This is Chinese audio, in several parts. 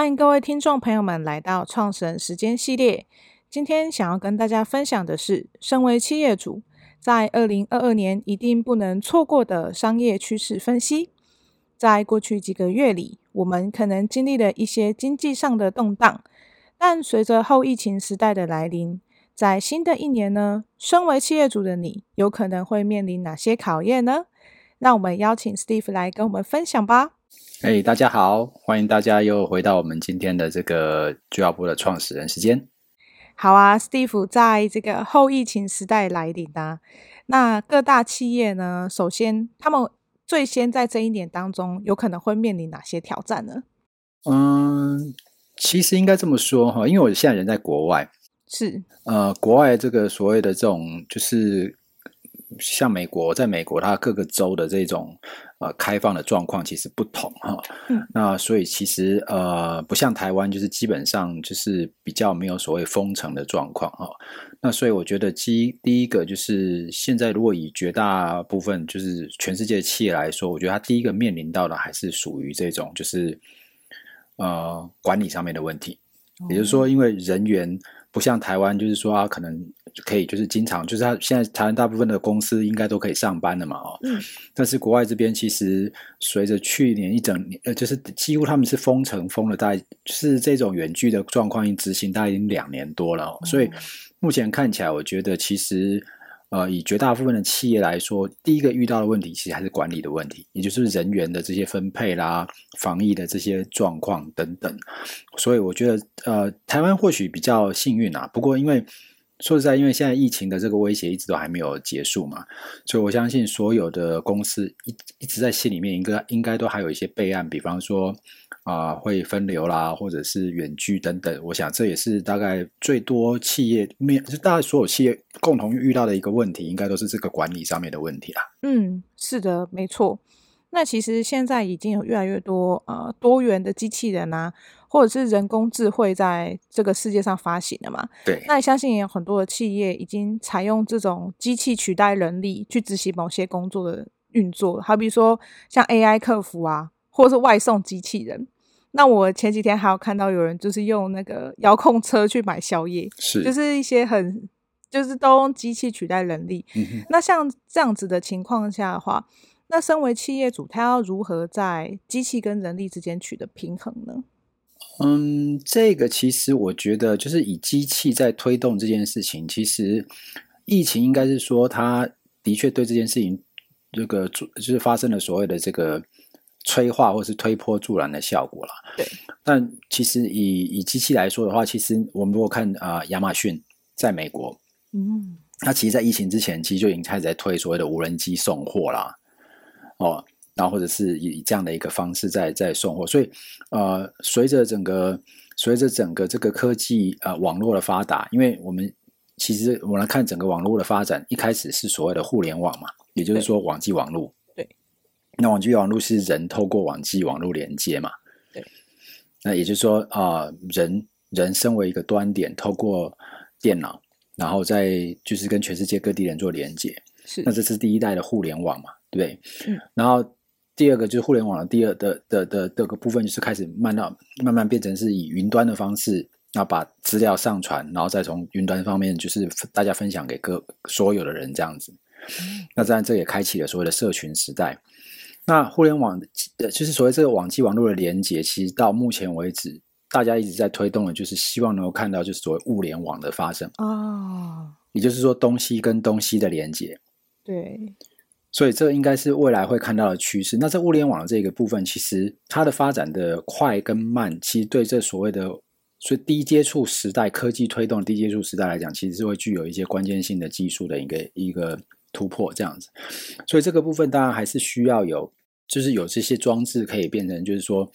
欢迎各位听众朋友们来到创始人时间系列。今天想要跟大家分享的是，身为企业主，在二零二二年一定不能错过的商业趋势分析。在过去几个月里，我们可能经历了一些经济上的动荡，但随着后疫情时代的来临，在新的一年呢，身为企业主的你，有可能会面临哪些考验呢？让我们邀请 Steve 来跟我们分享吧。哎，hey, 大家好，欢迎大家又回到我们今天的这个俱乐部的创始人时间。好啊，Steve，在这个后疫情时代来临啊，那各大企业呢，首先他们最先在这一年当中，有可能会面临哪些挑战呢？嗯，其实应该这么说哈，因为我现在人在国外，是呃，国外这个所谓的这种就是。像美国，在美国，它各个州的这种呃开放的状况其实不同哈。嗯、那所以其实呃不像台湾，就是基本上就是比较没有所谓封城的状况哈。那所以我觉得，第第一个就是现在如果以绝大部分就是全世界的企业来说，我觉得它第一个面临到的还是属于这种就是呃管理上面的问题，也就是说，因为人员。不像台湾，就是说啊，可能可以，就是经常，就是他现在台湾大部分的公司应该都可以上班的嘛，哦，嗯，但是国外这边其实随着去年一整年，呃，就是几乎他们是封城封了大概，就是这种远距的状况已经执行大概已经两年多了，哦，所以目前看起来，我觉得其实。呃，以绝大部分的企业来说，第一个遇到的问题其实还是管理的问题，也就是人员的这些分配啦、防疫的这些状况等等。所以我觉得，呃，台湾或许比较幸运啊。不过，因为说实在，因为现在疫情的这个威胁一直都还没有结束嘛，所以我相信所有的公司一一直在心里面应该应该都还有一些备案，比方说。啊，会分流啦，或者是远距等等，我想这也是大概最多企业面，就大概所有企业共同遇到的一个问题，应该都是这个管理上面的问题啦。嗯，是的，没错。那其实现在已经有越来越多呃多元的机器人啊，或者是人工智慧在这个世界上发行了嘛。对。那相信也有很多的企业已经采用这种机器取代人力去执行某些工作的运作，好比说像 AI 客服啊，或者是外送机器人。那我前几天还有看到有人就是用那个遥控车去买宵夜，是，就是一些很，就是都用机器取代人力。嗯、那像这样子的情况下的话，那身为企业主，他要如何在机器跟人力之间取得平衡呢？嗯，这个其实我觉得就是以机器在推动这件事情，其实疫情应该是说，他的确对这件事情这个就是发生了所谓的这个。催化或是推波助澜的效果啦。对，但其实以以机器来说的话，其实我们如果看啊，呃，亚马逊在美国，嗯，它其实，在疫情之前，其实就已经开始在推所谓的无人机送货啦，哦，然后或者是以这样的一个方式在在送货。所以，呃，随着整个随着整个这个科技呃网络的发达，因为我们其实我们来看整个网络的发展，一开始是所谓的互联网嘛，也就是说网际网络。那网际网络是人透过网际网络连接嘛？对。那也就是说啊、呃，人人身为一个端点，透过电脑，然后再就是跟全世界各地人做连接。是。那这是第一代的互联网嘛？对不对？嗯。然后第二个就是互联网的第二的的的这个部分，就是开始慢到慢慢变成是以云端的方式，那把资料上传，然后再从云端方面就是大家分享给各所有的人这样子。嗯。那当然，这也开启了所谓的社群时代。那互联网呃，就是所谓这个网际网络的连接，其实到目前为止，大家一直在推动的，就是希望能够看到，就是所谓物联网的发生哦。也就是说，东西跟东西的连接。对。所以，这应该是未来会看到的趋势。那在物联网的这个部分，其实它的发展的快跟慢，其实对这所谓的所以低接触时代科技推动低接触时代来讲，其实是会具有一些关键性的技术的一个一个突破这样子。所以，这个部分当然还是需要有。就是有这些装置可以变成，就是说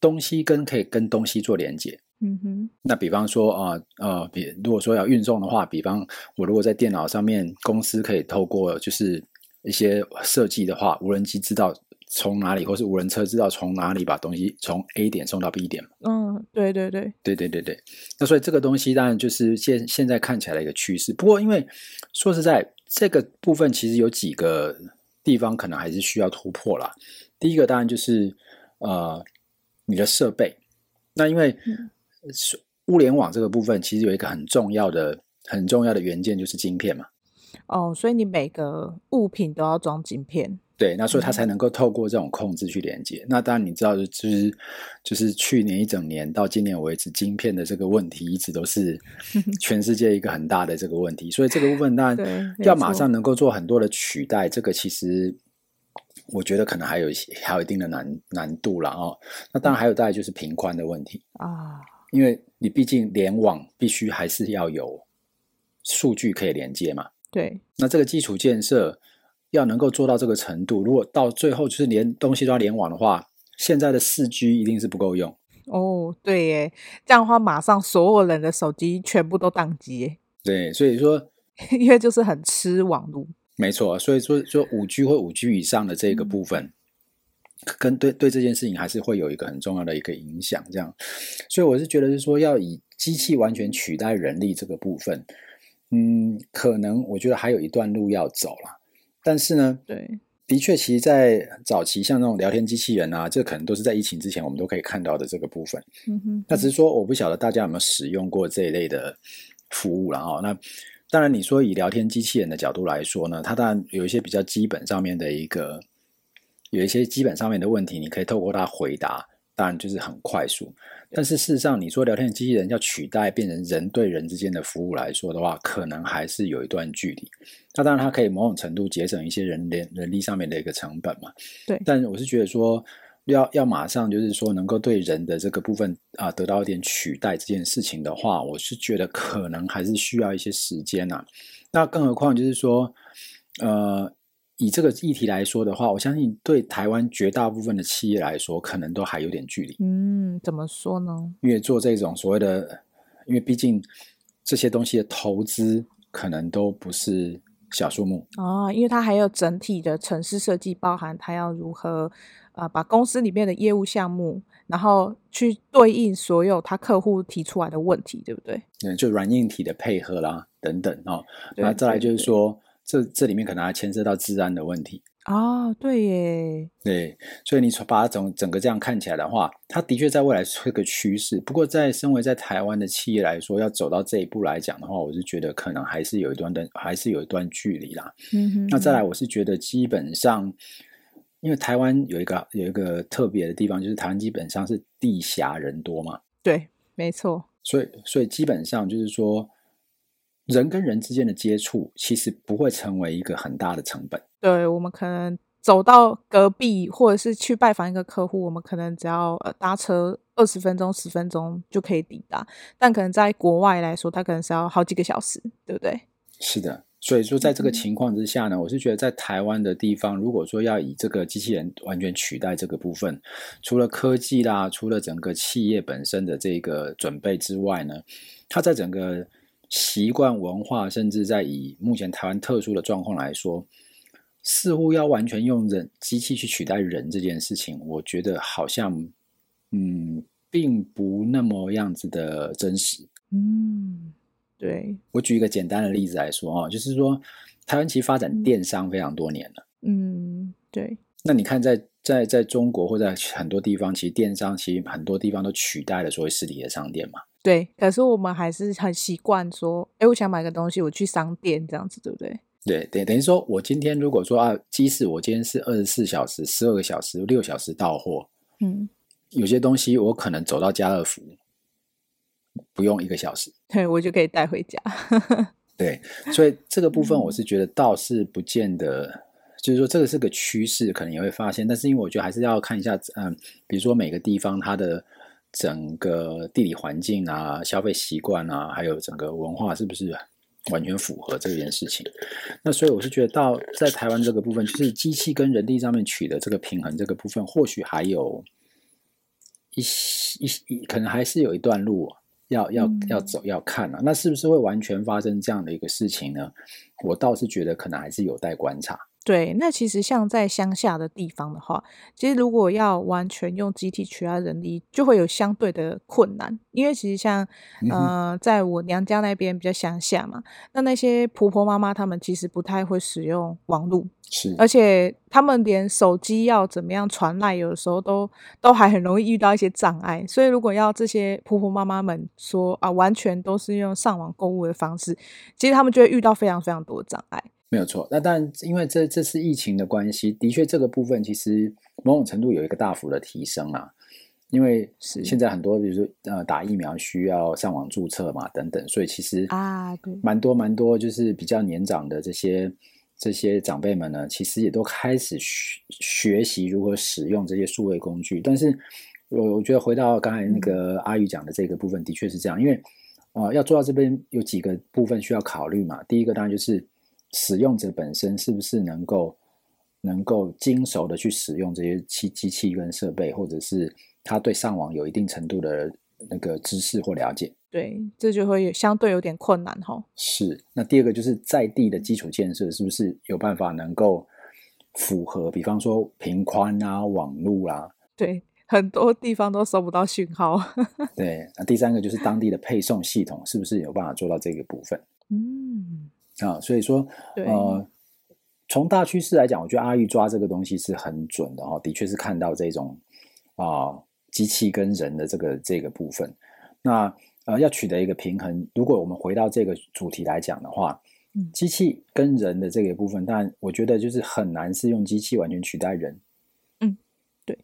东西跟可以跟东西做连接。嗯哼。那比方说啊呃，比如果说要运送的话，比方我如果在电脑上面，公司可以透过就是一些设计的话，无人机知道从哪里，或是无人车知道从哪里把东西从 A 点送到 B 点。嗯，对对对，对对对对。那所以这个东西当然就是现现在看起来的一个趋势。不过因为说实在，这个部分其实有几个。地方可能还是需要突破啦。第一个当然就是呃，你的设备，那因为物联网这个部分，其实有一个很重要的、很重要的元件，就是晶片嘛。哦，所以你每个物品都要装晶片。对，那所以它才能够透过这种控制去连接。嗯、那当然你知道，就是就是去年一整年到今年为止，晶片的这个问题一直都是 全世界一个很大的这个问题。所以这个部分当然要马上能够做很多的取代，这个其实我觉得可能还有一些还有一定的难难度了哦。那当然还有大概就是频宽的问题啊，因为你毕竟联网必须还是要有数据可以连接嘛。对，那这个基础建设。要能够做到这个程度，如果到最后就是连东西都要联网的话，现在的四 G 一定是不够用哦。对耶，这样的话，马上所有人的手机全部都宕机耶。对，所以说，因为就是很吃网络。没错，所以说说五 G 或五 G 以上的这个部分，嗯、跟对对这件事情还是会有一个很重要的一个影响。这样，所以我是觉得是说，要以机器完全取代人力这个部分，嗯，可能我觉得还有一段路要走了。但是呢，对，的确，其实，在早期像那种聊天机器人啊，这可能都是在疫情之前我们都可以看到的这个部分。嗯哼，那只是说，我不晓得大家有没有使用过这一类的服务了啊？那当然，你说以聊天机器人的角度来说呢，它当然有一些比较基本上面的一个，有一些基本上面的问题，你可以透过它回答，当然就是很快速。但是事实上，你说聊天机器人要取代变成人对人之间的服务来说的话，可能还是有一段距离。那当然，它可以某种程度节省一些人人人力上面的一个成本嘛。对。但我是觉得说，要要马上就是说能够对人的这个部分啊得到一点取代这件事情的话，我是觉得可能还是需要一些时间呐、啊。那更何况就是说，呃。以这个议题来说的话，我相信对台湾绝大部分的企业来说，可能都还有点距离。嗯，怎么说呢？因为做这种所谓的，因为毕竟这些东西的投资可能都不是小数目哦，因为它还有整体的城市设计，包含它要如何呃把公司里面的业务项目，然后去对应所有他客户提出来的问题，对不对？嗯，就软硬体的配合啦，等等哦。那再来就是说。这这里面可能还牵涉到治安的问题啊、哦，对耶，对，所以你把它整整个这样看起来的话，它的确在未来是个趋势。不过，在身为在台湾的企业来说，要走到这一步来讲的话，我是觉得可能还是有一段的，还是有一段距离啦。嗯哼，那再来，我是觉得基本上，因为台湾有一个有一个特别的地方，就是台湾基本上是地狭人多嘛。对，没错。所以，所以基本上就是说。人跟人之间的接触，其实不会成为一个很大的成本。对，我们可能走到隔壁，或者是去拜访一个客户，我们可能只要呃搭车二十分钟、十分钟就可以抵达。但可能在国外来说，它可能是要好几个小时，对不对？是的，所以说在这个情况之下呢，嗯、我是觉得在台湾的地方，如果说要以这个机器人完全取代这个部分，除了科技啦，除了整个企业本身的这个准备之外呢，它在整个习惯文化，甚至在以目前台湾特殊的状况来说，似乎要完全用人机器去取代人这件事情，我觉得好像，嗯，并不那么样子的真实。嗯，对。我举一个简单的例子来说啊，就是说，台湾其实发展电商非常多年了。嗯，对。那你看在，在在在中国或在很多地方，其实电商其实很多地方都取代了所谓实体的商店嘛。对，可是我们还是很习惯说，哎，我想买个东西，我去商店这样子，对不对？对等，等于说我今天如果说啊，即使我今天是二十四小时、十二个小时、六小时到货，嗯，有些东西我可能走到家乐福不用一个小时，对，我就可以带回家。对，所以这个部分我是觉得倒是不见得，嗯、就是说这个是个趋势，可能也会发现，但是因为我觉得还是要看一下，嗯，比如说每个地方它的。整个地理环境啊，消费习惯啊，还有整个文化是不是完全符合这件事情？那所以我是觉得到在台湾这个部分，就是机器跟人力上面取得这个平衡，这个部分或许还有一一一，可能还是有一段路要要要走要看啊。那是不是会完全发生这样的一个事情呢？我倒是觉得可能还是有待观察。对，那其实像在乡下的地方的话，其实如果要完全用集体取代人力，就会有相对的困难。因为其实像呃，在我娘家那边比较乡下嘛，那那些婆婆妈妈他们其实不太会使用网络，是，而且他们连手机要怎么样传赖，有的时候都都还很容易遇到一些障碍。所以如果要这些婆婆妈妈们说啊，完全都是用上网购物的方式，其实他们就会遇到非常非常多的障碍。没有错，那但因为这这次疫情的关系，的确这个部分其实某种程度有一个大幅的提升啊。因为是现在很多，比如说呃打疫苗需要上网注册嘛等等，所以其实啊对，蛮多蛮多就是比较年长的这些这些长辈们呢，其实也都开始学学习如何使用这些数位工具。但是我我觉得回到刚才那个阿宇讲的这个部分，的确是这样，因为呃要做到这边有几个部分需要考虑嘛。第一个当然就是。使用者本身是不是能够能够精熟的去使用这些机机器跟设备，或者是他对上网有一定程度的那个知识或了解？对，这就会相对有点困难哈。是，那第二个就是在地的基础建设是不是有办法能够符合？比方说频宽啊、网路啊，对，很多地方都收不到讯号。对，那第三个就是当地的配送系统是不是有办法做到这个部分？嗯。啊，所以说，呃，从大趋势来讲，我觉得阿玉抓这个东西是很准的哈，的确是看到这种啊、呃、机器跟人的这个这个部分。那呃，要取得一个平衡，如果我们回到这个主题来讲的话，嗯，机器跟人的这个部分，但我觉得就是很难是用机器完全取代人。嗯，对。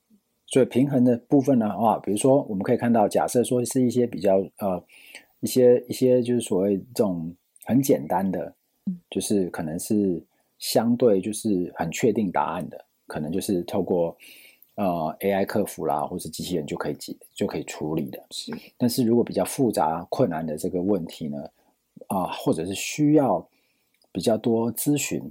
所以平衡的部分呢，啊，比如说我们可以看到，假设说是一些比较呃一些一些就是所谓这种很简单的。就是可能是相对就是很确定答案的，可能就是透过呃 AI 客服啦，或是机器人就可以解就可以处理的。是，但是如果比较复杂困难的这个问题呢，啊、呃，或者是需要比较多咨询，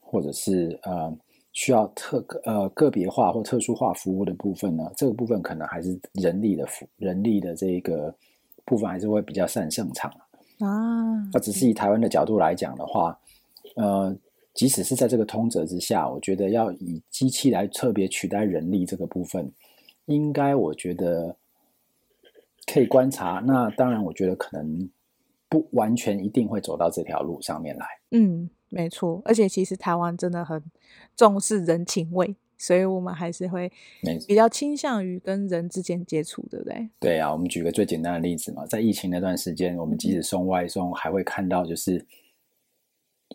或者是呃需要特呃个别化或特殊化服务的部分呢，这个部分可能还是人力的服人力的这个部分还是会比较擅胜场。啊，那只是以台湾的角度来讲的话，呃，即使是在这个通则之下，我觉得要以机器来特别取代人力这个部分，应该我觉得可以观察。那当然，我觉得可能不完全一定会走到这条路上面来。嗯，没错。而且其实台湾真的很重视人情味。所以我们还是会比较倾向于跟人之间接触，对不对？对啊，我们举个最简单的例子嘛，在疫情那段时间，我们即使送外送，还会看到就是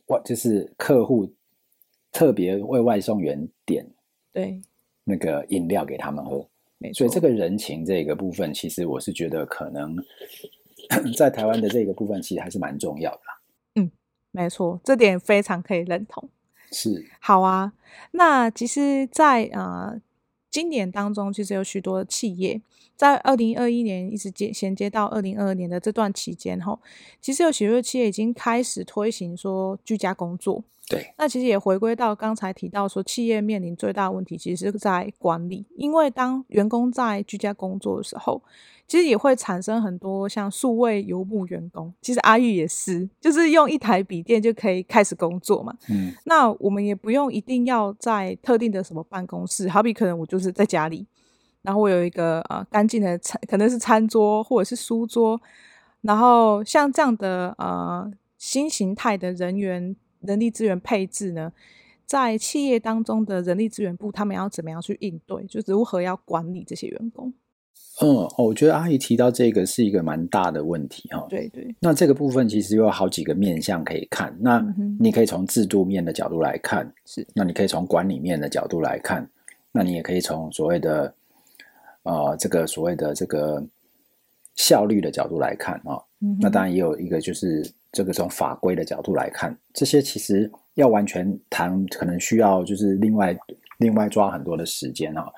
外就是客户特别为外送员点对那个饮料给他们喝。所以这个人情这个部分，其实我是觉得可能 在台湾的这个部分，其实还是蛮重要的。嗯，没错，这点非常可以认同。是好啊，那其实在，在呃今年当中，其实有许多企业在二零二一年一直接衔接到二零二二年的这段期间，哈，其实有许多企业已经开始推行说居家工作。对，那其实也回归到刚才提到说，企业面临最大的问题，其实是在管理，因为当员工在居家工作的时候，其实也会产生很多像数位游牧员工。其实阿玉也是，就是用一台笔电就可以开始工作嘛。嗯，那我们也不用一定要在特定的什么办公室，好比可能我就是在家里，然后我有一个呃干净的餐，可能是餐桌或者是书桌，然后像这样的呃新形态的人员。人力资源配置呢，在企业当中的人力资源部，他们要怎么样去应对？就如何要管理这些员工？嗯，我觉得阿姨提到这个是一个蛮大的问题哈。对对。那这个部分其实有好几个面向可以看。那你可以从制度面的角度来看，是。那你可以从管理面的角度来看，那你也可以从所谓的呃这个所谓的这个效率的角度来看啊。嗯。那当然也有一个就是。这个从法规的角度来看，这些其实要完全谈，可能需要就是另外另外抓很多的时间啊。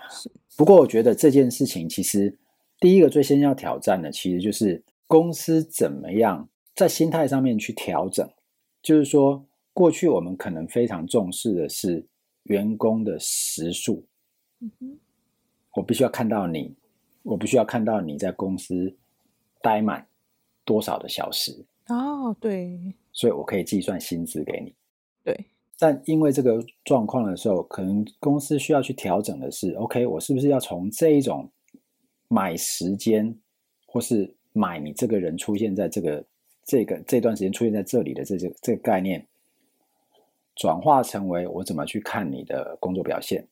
不过我觉得这件事情其实第一个最先要挑战的，其实就是公司怎么样在心态上面去调整。就是说，过去我们可能非常重视的是员工的时数。嗯哼，我必须要看到你，我必须要看到你在公司待满多少的小时。哦，对，所以我可以计算薪资给你。对，但因为这个状况的时候，可能公司需要去调整的是，OK，我是不是要从这一种买时间，或是买你这个人出现在这个这个这段时间出现在这里的这个这个概念，转化成为我怎么去看你的工作表现，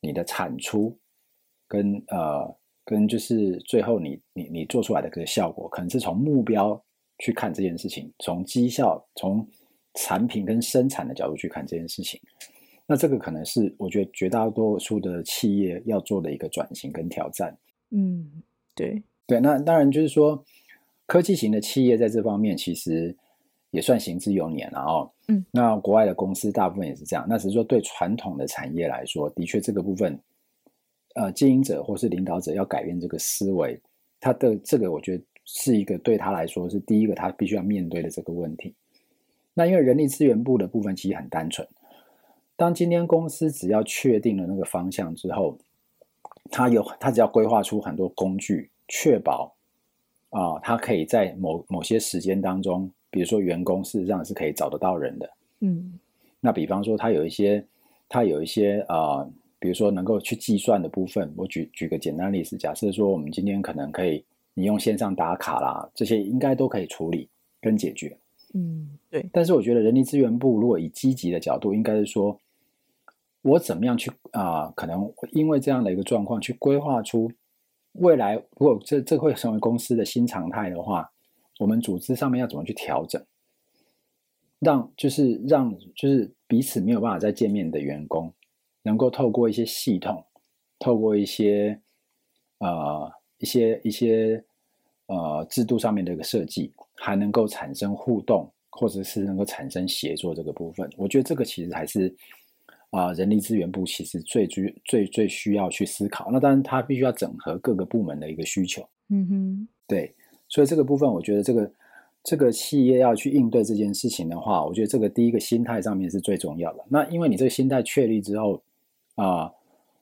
你的产出跟呃跟就是最后你你你做出来的这个效果，可能是从目标去看这件事情，从绩效从。产品跟生产的角度去看这件事情，那这个可能是我觉得绝大多数的企业要做的一个转型跟挑战。嗯，对对，那当然就是说，科技型的企业在这方面其实也算行之有年了哦。嗯，那国外的公司大部分也是这样。那只是说对传统的产业来说，的确这个部分，呃，经营者或是领导者要改变这个思维，他的这个我觉得是一个对他来说是第一个他必须要面对的这个问题。那因为人力资源部的部分其实很单纯，当今天公司只要确定了那个方向之后，他有他只要规划出很多工具，确保啊，他可以在某某些时间当中，比如说员工事实上是可以找得到人的，嗯，那比方说他有一些他有一些啊，比如说能够去计算的部分，我举举个简单例子，假设说我们今天可能可以你用线上打卡啦，这些应该都可以处理跟解决。嗯，对。但是我觉得人力资源部如果以积极的角度，应该是说，我怎么样去啊、呃？可能因为这样的一个状况，去规划出未来，如果这这会成为公司的新常态的话，我们组织上面要怎么去调整，让就是让就是彼此没有办法再见面的员工，能够透过一些系统，透过一些呃一些一些呃制度上面的一个设计。还能够产生互动，或者是能够产生协作这个部分，我觉得这个其实还是啊、呃，人力资源部其实最最最最需要去思考。那当然，它必须要整合各个部门的一个需求。嗯哼，对，所以这个部分，我觉得这个这个企业要去应对这件事情的话，我觉得这个第一个心态上面是最重要的。那因为你这个心态确立之后啊。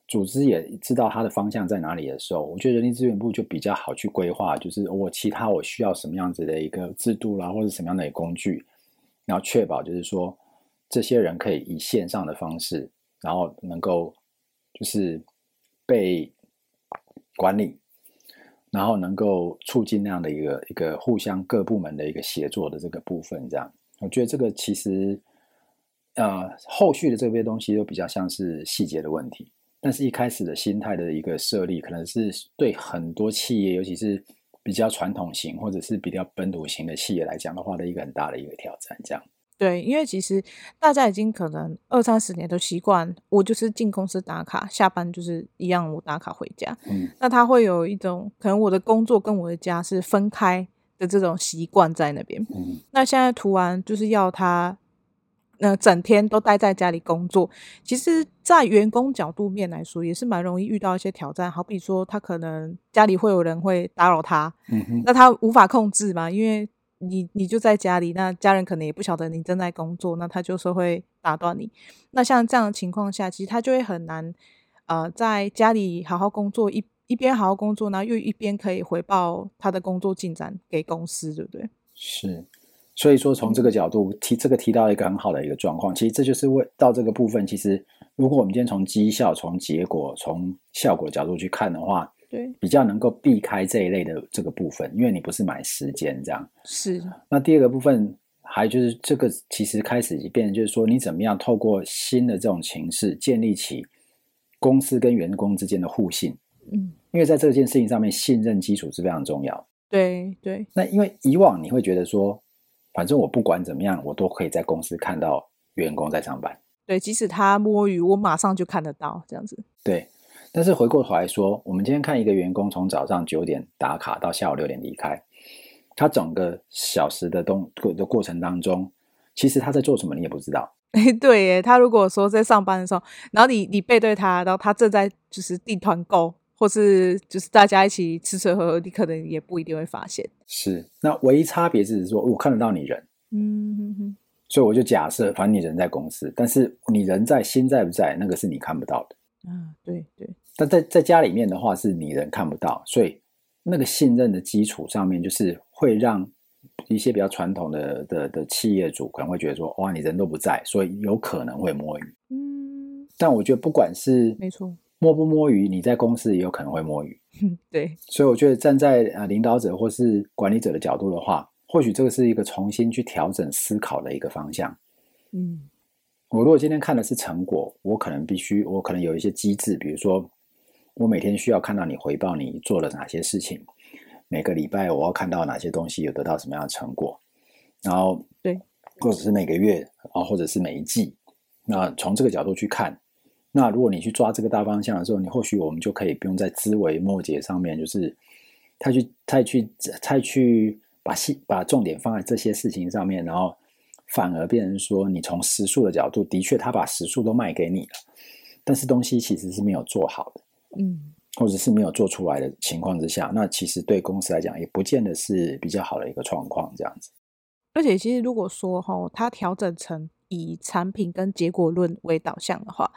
组织也知道它的方向在哪里的时候，我觉得人力资源部就比较好去规划，就是我其他我需要什么样子的一个制度啦，或者什么样的工具，然后确保就是说这些人可以以线上的方式，然后能够就是被管理，然后能够促进那样的一个一个互相各部门的一个协作的这个部分，这样，我觉得这个其实呃后续的这些东西都比较像是细节的问题。但是，一开始的心态的一个设立，可能是对很多企业，尤其是比较传统型或者是比较本土型的企业来讲的话，的一个很大的一个挑战。这样对，因为其实大家已经可能二三十年都习惯，我就是进公司打卡，下班就是一样，我打卡回家。嗯，那他会有一种可能我的工作跟我的家是分开的这种习惯在那边。嗯，那现在突然就是要他。那整天都待在家里工作，其实，在员工角度面来说，也是蛮容易遇到一些挑战。好比说，他可能家里会有人会打扰他，嗯哼，那他无法控制嘛，因为你你就在家里，那家人可能也不晓得你正在工作，那他就是会打断你。那像这样的情况下，其实他就会很难，呃，在家里好好工作，一一边好好工作，然后又一边可以回报他的工作进展给公司，对不对？是。所以说，从这个角度提这个提到一个很好的一个状况，其实这就是为到这个部分。其实，如果我们今天从绩效、从结果、从效果的角度去看的话，对，比较能够避开这一类的这个部分，因为你不是买时间这样。是。那第二个部分，还就是这个其实开始变成就是说，你怎么样透过新的这种形式建立起公司跟员工之间的互信。嗯，因为在这件事情上面，信任基础是非常重要。对对。那因为以往你会觉得说。反正我不管怎么样，我都可以在公司看到员工在上班。对，即使他摸鱼，我马上就看得到这样子。对，但是回过头来说，我们今天看一个员工从早上九点打卡到下午六点离开，他整个小时的东的过程当中，其实他在做什么，你也不知道。哎，对耶，他如果说在上班的时候，然后你你背对他，然后他正在就是订团购。或是就是大家一起吃吃喝喝，你可能也不一定会发现。是，那唯一差别是说，我看得到你人，嗯哼哼，所以我就假设，反正你人在公司，但是你人在，心在不在，那个是你看不到的。啊，对对。但在在家里面的话，是你人看不到，所以那个信任的基础上面，就是会让一些比较传统的的的企业主可能会觉得说，哇，你人都不在，所以有可能会摸鱼。嗯，但我觉得不管是没错，摸不摸鱼，你在公司也有可能会摸鱼。对，所以我觉得站在呃领导者或是管理者的角度的话，或许这个是一个重新去调整思考的一个方向。嗯，我如果今天看的是成果，我可能必须，我可能有一些机制，比如说我每天需要看到你回报你做了哪些事情。每个礼拜我要看到哪些东西有得到什么样的成果，然后对，或者是每个月啊，或者是每一季，那从这个角度去看，那如果你去抓这个大方向的时候，你或许我们就可以不用在枝微末节上面，就是太去太去太去把细把重点放在这些事情上面，然后反而变成说，你从时数的角度，的确他把时数都卖给你了，但是东西其实是没有做好的，嗯。或者是没有做出来的情况之下，那其实对公司来讲也不见得是比较好的一个状况，这样子。而且，其实如果说哈，它调整成以产品跟结果论为导向的话，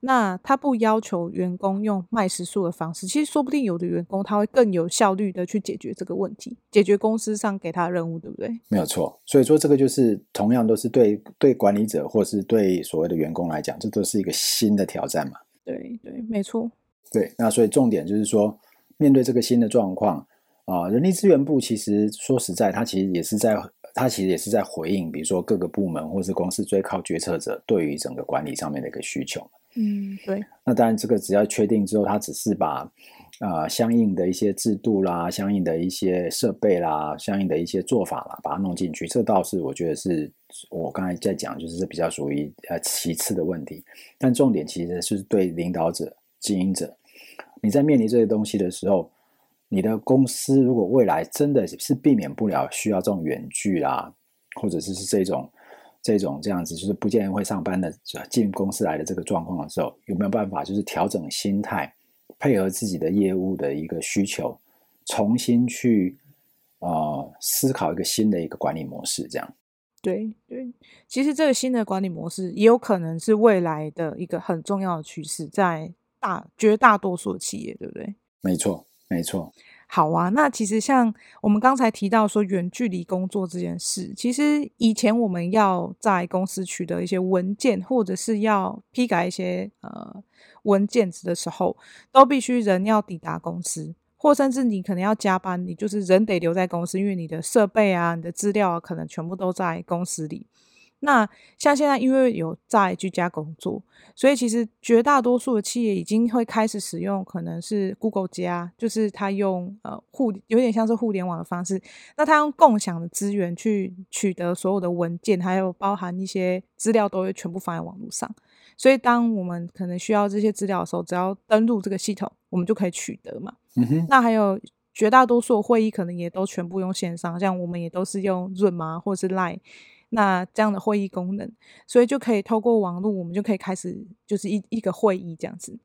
那他不要求员工用卖时数的方式，其实说不定有的员工他会更有效率的去解决这个问题，解决公司上给他的任务，对不对？没有错。所以说，这个就是同样都是对对管理者或是对所谓的员工来讲，这都是一个新的挑战嘛。对对，没错。对，那所以重点就是说，面对这个新的状况啊，人力资源部其实说实在，他其实也是在，他其实也是在回应，比如说各个部门或是公司最靠决策者对于整个管理上面的一个需求。嗯，对。那当然，这个只要确定之后，他只是把啊、呃、相应的一些制度啦、相应的一些设备啦、相应的一些做法啦，把它弄进去，这倒是我觉得是我刚才在讲，就是比较属于呃其次的问题。但重点其实是对领导者。经营者，你在面临这些东西的时候，你的公司如果未来真的是避免不了需要这种远距啦，或者是是这种这种这样子，就是不见人会上班的进公司来的这个状况的时候，有没有办法就是调整心态，配合自己的业务的一个需求，重新去呃思考一个新的一个管理模式？这样。对对，其实这个新的管理模式也有可能是未来的一个很重要的趋势，在。大绝大多数的企业，对不对？没错，没错。好啊，那其实像我们刚才提到说远距离工作这件事，其实以前我们要在公司取得一些文件，或者是要批改一些呃文件的时候，都必须人要抵达公司，或甚至你可能要加班，你就是人得留在公司，因为你的设备啊、你的资料啊，可能全部都在公司里。那像现在，因为有在居家工作，所以其实绝大多数的企业已经会开始使用，可能是 Google 加，就是他用呃互有点像是互联网的方式，那他用共享的资源去取得所有的文件，还有包含一些资料，都会全部放在网络上。所以当我们可能需要这些资料的时候，只要登录这个系统，我们就可以取得嘛。嗯哼。那还有绝大多数的会议可能也都全部用线上，像我们也都是用 Zoom 啊，或者是 Line。那这样的会议功能，所以就可以透过网络，我们就可以开始就是一一个会议这样子。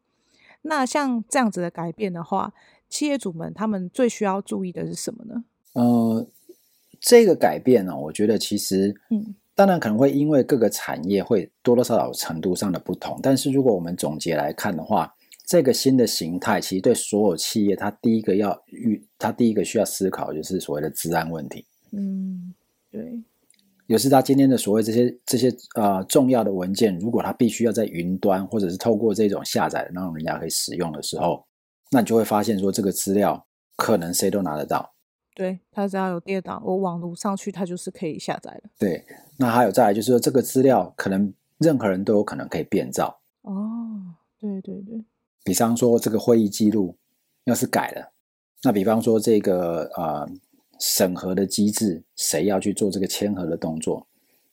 那像这样子的改变的话，企业主们他们最需要注意的是什么呢？呃，这个改变呢，我觉得其实，嗯，当然可能会因为各个产业会多多少少程度上的不同，但是如果我们总结来看的话，这个新的形态其实对所有企业，它第一个要遇，它第一个需要思考就是所谓的治安问题。嗯，对。有时他今天的所谓这些这些呃重要的文件，如果他必须要在云端或者是透过这种下载让人家可以使用的时候，那你就会发现说这个资料可能谁都拿得到。对，他只要有电脑，我网络上去，他就是可以下载的。对，那还有再来就是说这个资料可能任何人都有可能可以变造。哦，对对对。比方说这个会议记录要是改了，那比方说这个呃。审核的机制，谁要去做这个签核的动作？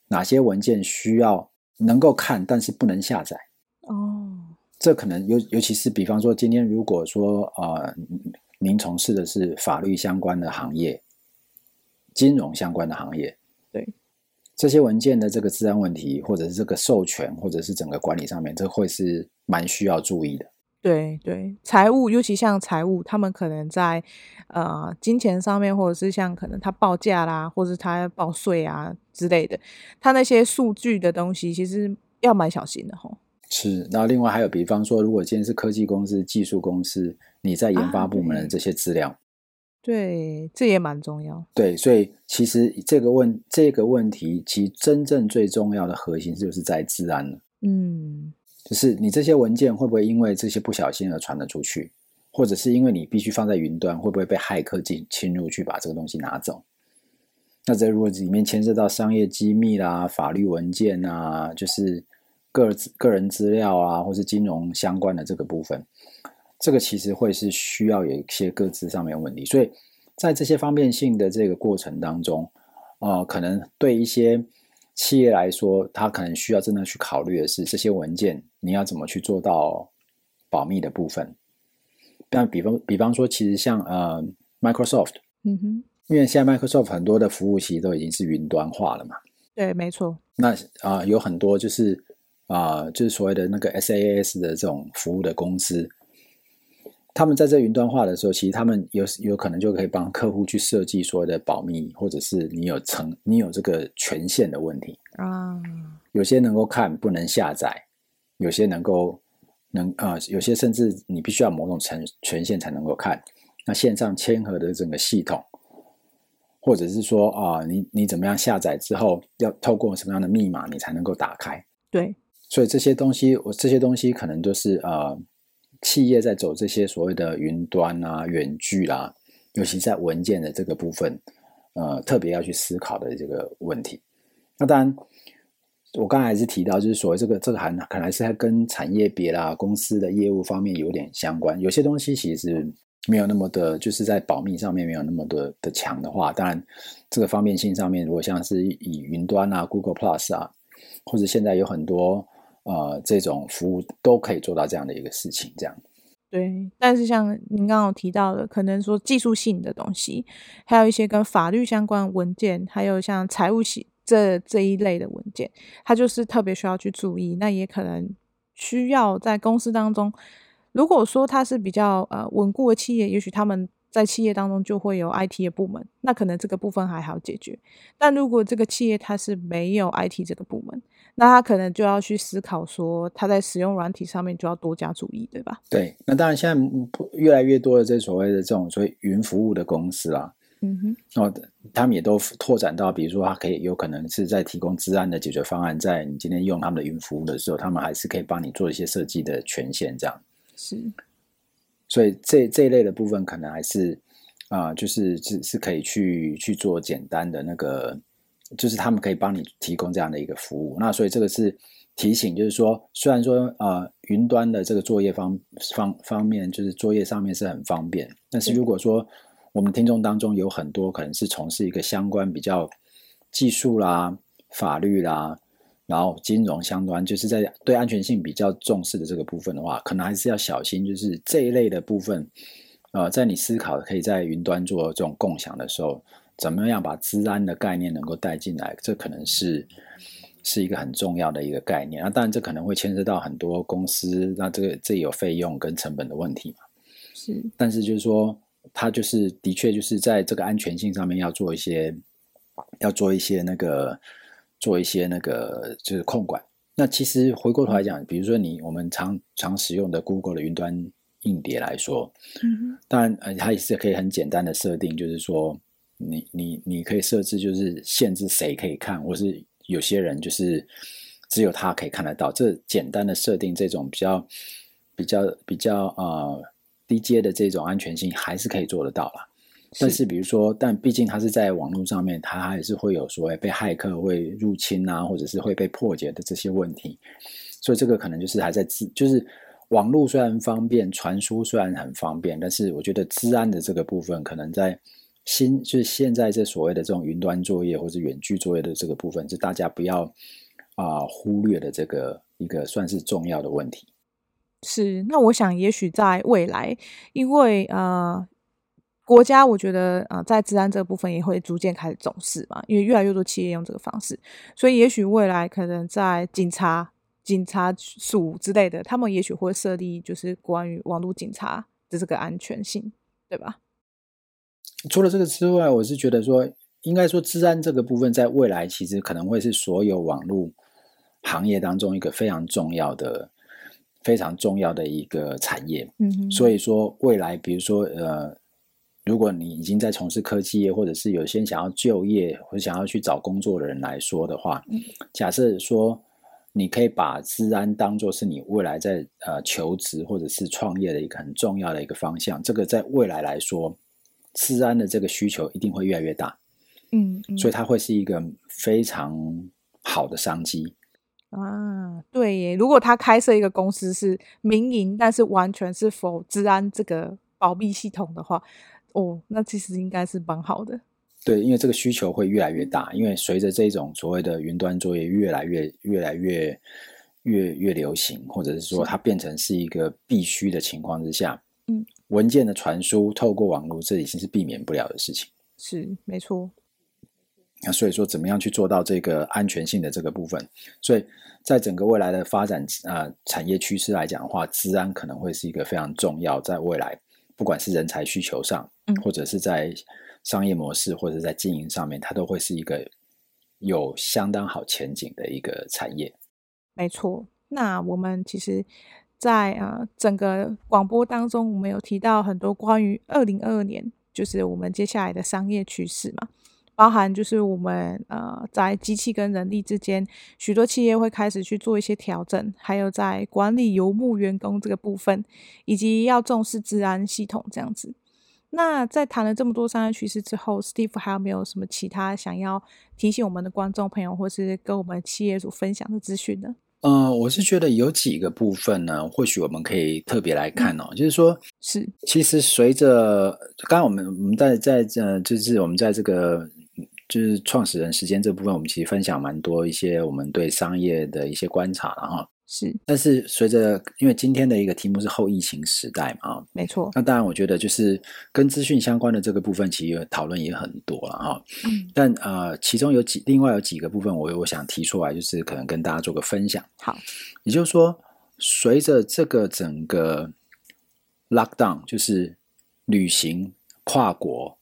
哪些文件需要能够看，但是不能下载？哦，这可能尤尤其是比方说，今天如果说呃，您从事的是法律相关的行业、金融相关的行业，对这些文件的这个治安问题，或者是这个授权，或者是整个管理上面，这会是蛮需要注意的。对对，财务尤其像财务，他们可能在呃金钱上面，或者是像可能他报价啦，或者是他报税啊之类的，他那些数据的东西，其实要蛮小心的吼。是，然后另外还有，比方说，如果今天是科技公司、技术公司，你在研发部门的这些资料，对，这也蛮重要。对，所以其实这个问这个问题，其实真正最重要的核心就是在治安了。嗯，就是你这些文件会不会因为这些不小心而传了出去，或者是因为你必须放在云端，会不会被骇客进侵入去把这个东西拿走？那这如果里面牵涉到商业机密啦、法律文件啊，就是个个人资料啊，或是金融相关的这个部分。这个其实会是需要有一些各自上面问题，所以在这些方便性的这个过程当中，呃，可能对一些企业来说，他可能需要真的去考虑的是这些文件你要怎么去做到保密的部分。但比方比方说，其实像呃 Microsoft，嗯哼，因为现在 Microsoft 很多的服务其实都已经是云端化了嘛，对，没错。那啊、呃，有很多就是啊、呃，就是所谓的那个 SaaS 的这种服务的公司。他们在这云端化的时候，其实他们有有可能就可以帮客户去设计所谓的保密，或者是你有成你有这个权限的问题啊。有些能够看，不能下载；有些能够能啊、呃，有些甚至你必须要某种权权限才能够看。那线上签合的整个系统，或者是说啊、呃，你你怎么样下载之后，要透过什么样的密码你才能够打开？对，所以这些东西，我这些东西可能都是呃。企业在走这些所谓的云端啊、远距啦、啊，尤其在文件的这个部分，呃，特别要去思考的这个问题。那当然，我刚才还是提到，就是所谓这个这个还可能还是跟产业别啦、公司的业务方面有点相关。有些东西其实没有那么的，就是在保密上面没有那么的的强的话，当然这个方便性上面，如果像是以云端啊、Google Plus 啊，或者现在有很多。呃，这种服务都可以做到这样的一个事情，这样。对，但是像您刚刚提到的，可能说技术性的东西，还有一些跟法律相关文件，还有像财务系这这一类的文件，它就是特别需要去注意。那也可能需要在公司当中，如果说它是比较呃稳固的企业，也许他们在企业当中就会有 IT 的部门，那可能这个部分还好解决。但如果这个企业它是没有 IT 这个部门，那他可能就要去思考说，他在使用软体上面就要多加注意，对吧？对，那当然现在越来越多的这所谓的这种所谓云服务的公司啊，嗯哼，哦，他们也都拓展到，比如说他可以有可能是在提供治安的解决方案，在你今天用他们的云服务的时候，他们还是可以帮你做一些设计的权限，这样是。所以这这一类的部分，可能还是啊、呃，就是是是可以去去做简单的那个。就是他们可以帮你提供这样的一个服务，那所以这个是提醒，就是说，虽然说呃云端的这个作业方方方面，就是作业上面是很方便，但是如果说我们听众当中有很多可能是从事一个相关比较技术啦、法律啦，然后金融相关，就是在对安全性比较重视的这个部分的话，可能还是要小心，就是这一类的部分，呃，在你思考可以在云端做这种共享的时候。怎么样把资安的概念能够带进来？这可能是是一个很重要的一个概念。那当然，这可能会牵涉到很多公司，那这个这有费用跟成本的问题嘛。是，但是就是说，它就是的确就是在这个安全性上面要做一些，要做一些那个，做一些那个就是控管。那其实回过头来讲，比如说你我们常常使用的 Google 的云端硬碟来说，嗯，当然呃，它也是可以很简单的设定，就是说。你你你可以设置，就是限制谁可以看，或是有些人就是只有他可以看得到。这简单的设定，这种比较比较比较呃低阶的这种安全性，还是可以做得到啦。但是比如说，但毕竟它是在网络上面，它还是会有所谓被骇客会入侵啊，或者是会被破解的这些问题。所以这个可能就是还在自，就是网络虽然方便，传输虽然很方便，但是我觉得治安的这个部分可能在。新就是现在这所谓的这种云端作业或者远距作业的这个部分，是大家不要啊、忽略的这个一个算是重要的问题。是，那我想也许在未来，因为呃国家我觉得啊、在治安这个部分也会逐渐开始重视嘛，因为越来越多企业用这个方式，所以也许未来可能在警察、警察署之类的，他们也许会设立就是关于网络警察的这个安全性，对吧？除了这个之外，我是觉得说，应该说，治安这个部分在未来其实可能会是所有网络行业当中一个非常重要的、非常重要的一个产业。嗯。所以说，未来比如说，呃，如果你已经在从事科技业，或者是有些想要就业或者想要去找工作的人来说的话，嗯、假设说你可以把治安当做是你未来在呃求职或者是创业的一个很重要的一个方向，这个在未来来说，资安的这个需求一定会越来越大。嗯，嗯，所以它会是一个非常好的商机啊。对耶，如果他开设一个公司是民营，但是完全是 for 资安这个保密系统的话，哦，那其实应该是蛮好的。对，因为这个需求会越来越大，因为随着这种所谓的云端作业越来越、越来越、越越流行，或者是说它变成是一个必须的情况之下，嗯，文件的传输透过网络，这已经是避免不了的事情。是，没错。那所以说，怎么样去做到这个安全性的这个部分？所以在整个未来的发展啊、呃、产业趋势来讲的话，治安可能会是一个非常重要，在未来不管是人才需求上，嗯，或者是在商业模式或者在经营上面，它都会是一个有相当好前景的一个产业。没错。那我们其实在，啊呃整个广播当中，我们有提到很多关于二零二二年，就是我们接下来的商业趋势嘛。包含就是我们呃在机器跟人力之间，许多企业会开始去做一些调整，还有在管理游牧员工这个部分，以及要重视治安系统这样子。那在谈了这么多商业趋势之后，Steve 还有没有什么其他想要提醒我们的观众朋友，或是跟我们企业主分享的资讯呢？嗯、呃，我是觉得有几个部分呢，或许我们可以特别来看哦，嗯、就是说，是其实随着刚刚我们我们在在呃，就是我们在这个。就是创始人时间这部分，我们其实分享蛮多一些我们对商业的一些观察了哈。是，但是随着因为今天的一个题目是后疫情时代嘛，没错。那当然，我觉得就是跟资讯相关的这个部分，其实讨论也很多了哈。嗯。但呃，其中有几另外有几个部分我，我我想提出来，就是可能跟大家做个分享。好，也就是说，随着这个整个 lockdown，就是旅行跨国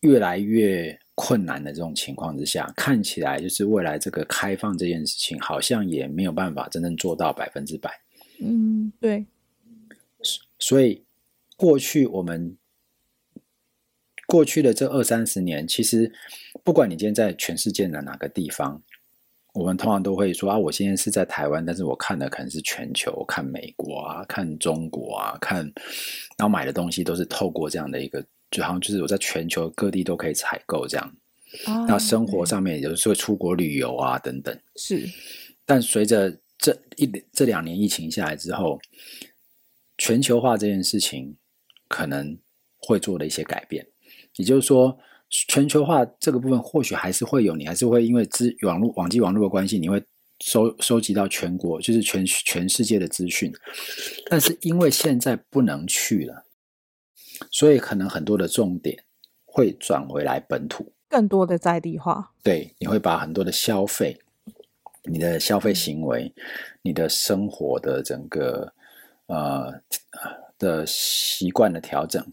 越来越。困难的这种情况之下，看起来就是未来这个开放这件事情，好像也没有办法真正做到百分之百。嗯，对。所以过去我们过去的这二三十年，其实不管你今天在全世界的哪个地方，我们通常都会说啊，我现在是在台湾，但是我看的可能是全球，看美国啊，看中国啊，看，然后买的东西都是透过这样的一个。就好像就是我在全球各地都可以采购这样，哦、那生活上面有时候出国旅游啊等等。是，但随着这一这两年疫情下来之后，全球化这件事情可能会做了一些改变。也就是说，全球化这个部分或许还是会有，你还是会因为资网络网际网络的关系，你会收收集到全国就是全全世界的资讯。但是因为现在不能去了。所以可能很多的重点会转回来本土，更多的在地化。对，你会把很多的消费、你的消费行为、你的生活的整个呃的习惯的调整，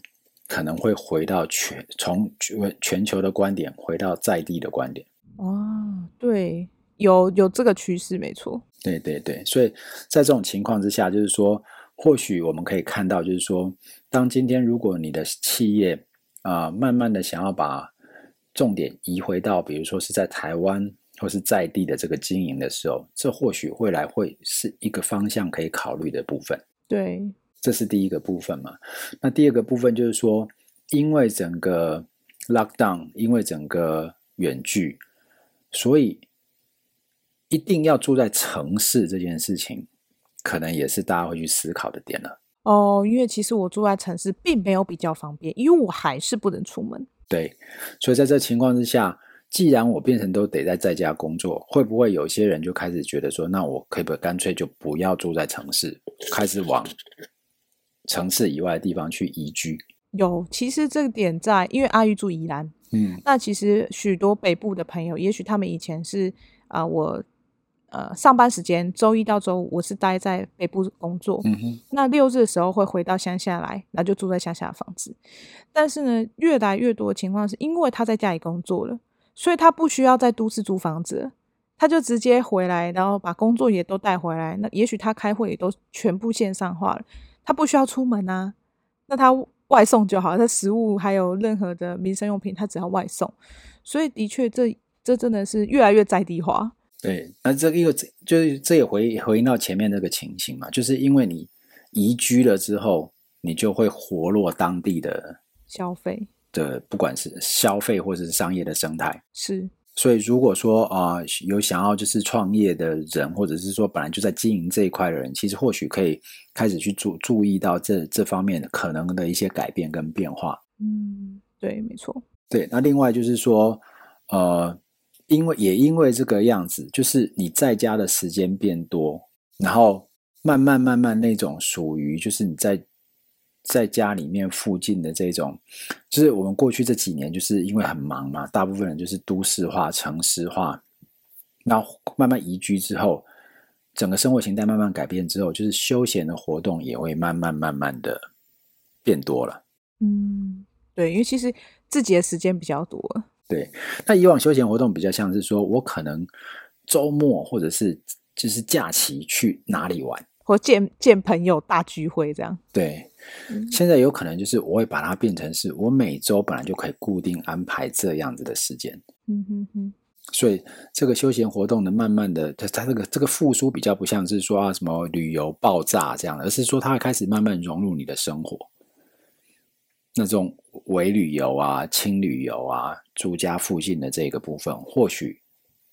可能会回到全从全球的观点回到在地的观点。哦，对，有有这个趋势，没错。对对对，所以在这种情况之下，就是说。或许我们可以看到，就是说，当今天如果你的企业啊、呃，慢慢的想要把重点移回到，比如说是在台湾或是在地的这个经营的时候，这或许未来会是一个方向可以考虑的部分。对，这是第一个部分嘛。那第二个部分就是说，因为整个 lockdown，因为整个远距，所以一定要住在城市这件事情。可能也是大家会去思考的点了哦，因为其实我住在城市并没有比较方便，因为我还是不能出门。对，所以在这情况之下，既然我变成都得在在家工作，会不会有些人就开始觉得说，那我可不可以干脆就不要住在城市，开始往城市以外的地方去移居？有，其实这个点在，因为阿玉住宜兰，嗯，那其实许多北部的朋友，也许他们以前是啊、呃，我。呃，上班时间周一到周五我是待在北部工作，嗯，那六日的时候会回到乡下来，然后就住在乡下的房子。但是呢，越来越多的情况是因为他在家里工作了，所以他不需要在都市租房子，他就直接回来，然后把工作也都带回来。那也许他开会也都全部线上化了，他不需要出门啊。那他外送就好，他食物还有任何的民生用品，他只要外送。所以的确，这这真的是越来越在地化。对，那这个又就是这也回回应到前面那个情形嘛，就是因为你移居了之后，你就会活络当地的消费的，不管是消费或者是商业的生态。是，所以如果说啊、呃，有想要就是创业的人，或者是说本来就在经营这一块的人，其实或许可以开始去注注意到这这方面的可能的一些改变跟变化。嗯，对，没错。对，那另外就是说，呃。因为也因为这个样子，就是你在家的时间变多，然后慢慢慢慢那种属于就是你在在家里面附近的这种，就是我们过去这几年就是因为很忙嘛，大部分人就是都市化、城市化，那慢慢移居之后，整个生活形态慢慢改变之后，就是休闲的活动也会慢慢慢慢的变多了。嗯，对，因为其实自己的时间比较多。对，那以往休闲活动比较像是说，我可能周末或者是就是假期去哪里玩，或见见朋友大聚会这样。对，现在有可能就是我会把它变成是我每周本来就可以固定安排这样子的时间。嗯哼哼。所以这个休闲活动呢，慢慢的，它它这个这个复苏比较不像是说啊什么旅游爆炸这样的，而是说它会开始慢慢融入你的生活。那种微旅游啊、轻旅游啊、住家附近的这个部分，或许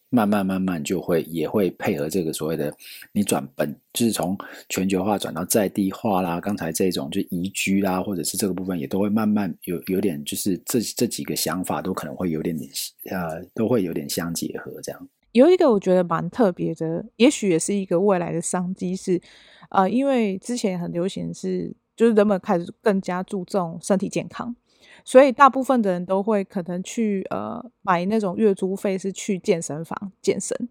慢慢慢慢就会也会配合这个所谓的你转本，就是从全球化转到在地化啦。刚才这种就移居啦，或者是这个部分也都会慢慢有有点，就是这这几个想法都可能会有点点呃，都会有点相结合。这样有一个我觉得蛮特别的，也许也是一个未来的商机是，呃，因为之前很流行是。就是人们开始更加注重身体健康，所以大部分的人都会可能去呃买那种月租费是去健身房健身，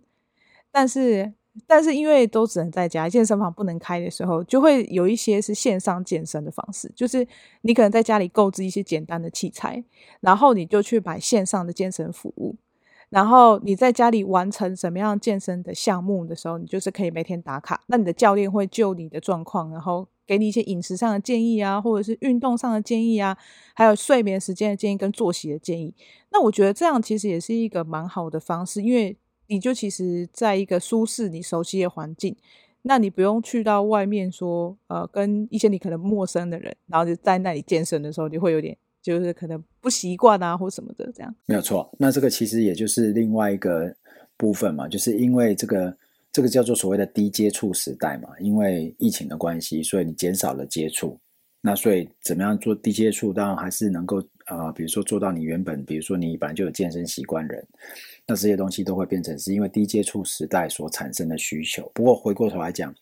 但是但是因为都只能在家，健身房不能开的时候，就会有一些是线上健身的方式，就是你可能在家里购置一些简单的器材，然后你就去买线上的健身服务。然后你在家里完成什么样健身的项目的时候，你就是可以每天打卡。那你的教练会就你的状况，然后给你一些饮食上的建议啊，或者是运动上的建议啊，还有睡眠时间的建议跟作息的建议。那我觉得这样其实也是一个蛮好的方式，因为你就其实在一个舒适、你熟悉的环境，那你不用去到外面说，呃，跟一些你可能陌生的人，然后就在那里健身的时候，你会有点。就是可能不习惯啊，或什么的，这样没有错。那这个其实也就是另外一个部分嘛，就是因为这个这个叫做所谓的低接触时代嘛，因为疫情的关系，所以你减少了接触。那所以怎么样做低接触，当然还是能够啊、比如说做到你原本，比如说你本来就有健身习惯人，那这些东西都会变成是因为低接触时代所产生的需求。不过回过头来讲，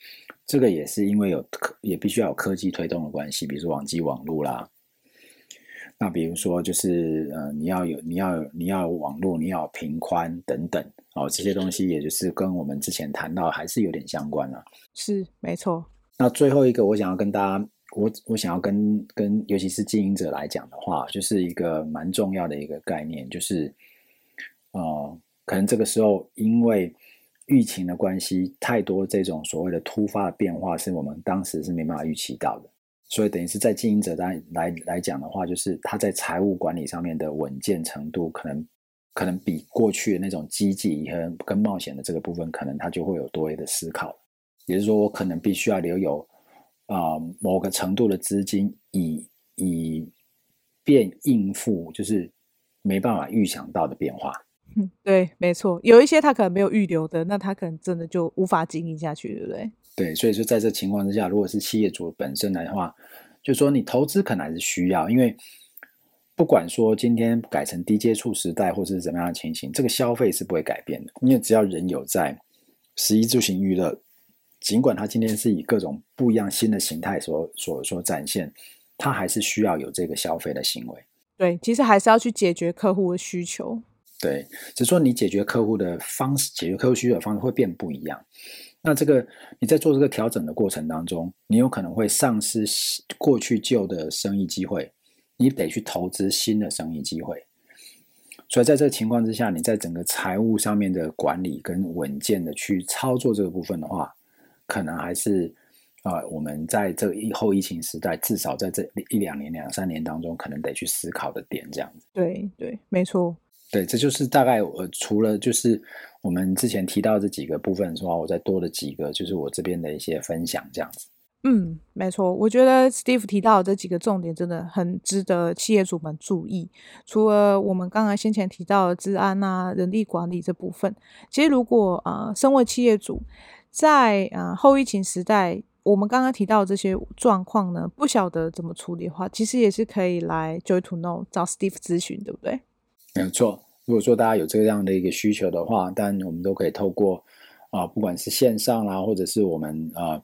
这个也是因为有科，也必须要有科技推动的关系，比如说网际网路啦。那比如说，就是呃，你要有，你要有，你要有网络，你要有频宽等等，哦，这些东西也就是跟我们之前谈到还是有点相关了啊。是，没错。那最后一个，我想要跟大家，我我想要跟跟，尤其是经营者来讲的话，就是一个蛮重要的一个概念，就是，呃，可能这个时候因为疫情的关系，太多这种所谓的突发的变化，是我们当时是没办法预期到的。所以等于是在经营者来来来讲的话，就是他在财务管理上面的稳健程度，可能可能比过去的那种积极和跟冒险的这个部分，可能他就会有多一的思考。也就是说，我可能必须要留有啊、某个程度的资金以，以便应付就是没办法预想到的变化。嗯，对，没错，有一些他可能没有预留的，那他可能真的就无法经营下去，对不对？对，所以说在这情况之下，如果是企业主本身来的话，就是说你投资可能还是需要，因为不管说今天改成低接触时代或者是怎么样的情形，这个消费是不会改变的，因为只要人有在，食衣住行娱乐，尽管它今天是以各种不一样新的形态所所所展现，它还是需要有这个消费的行为。对，其实还是要去解决客户的需求。对，只是说你解决客户的方式，解决客户需求的方式会变不一样。那这个你在做这个调整的过程当中，你有可能会丧失过去旧的生意机会，你得去投资新的生意机会。所以在这个情况之下，你在整个财务上面的管理跟稳健的去操作这个部分的话，可能还是啊、呃，我们在这个后疫情时代，至少在这一两年、两三年当中，可能得去思考的点，这样子。对对，没错。对，这就是大概我除了就是我们之前提到这几个部分的话，我再多了几个，就是我这边的一些分享，这样子。嗯，没错，我觉得 Steve 提到的这几个重点真的很值得企业主们注意。除了我们刚才先前提到的治安啊、人力管理这部分，其实如果啊、呃，身为企业主，在啊、呃、后疫情时代，我们刚刚提到的这些状况呢，不晓得怎么处理的话，其实也是可以来 Joy to Know 找 Steve 咨询，对不对？没有错。如果说大家有这样的一个需求的话，但我们都可以透过啊、不管是线上啦，或者是我们啊。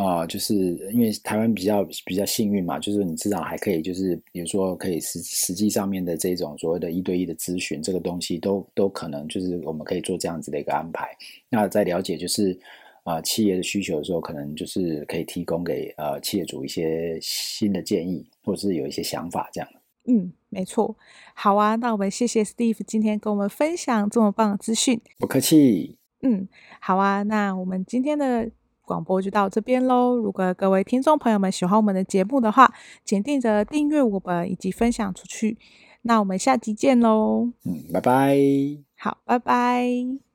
啊、就是因为台湾比较比较幸运嘛，就是你至少还可以，就是比如说可以实实际上面的这种所谓的一对一的咨询，这个东西都都可能就是我们可以做这样子的一个安排。那在了解就是啊、企业的需求的时候，可能就是可以提供给呃企业主一些新的建议，或者是有一些想法这样。嗯，没错。好啊，那我们谢谢 Steve 今天跟我们分享这么棒的资讯。不客气。嗯，好啊，那我们今天的。广播就到这边喽。如果各位听众朋友们喜欢我们的节目的话，请记得订阅我们以及分享出去。那我们下集见喽。嗯，拜拜。好，拜拜。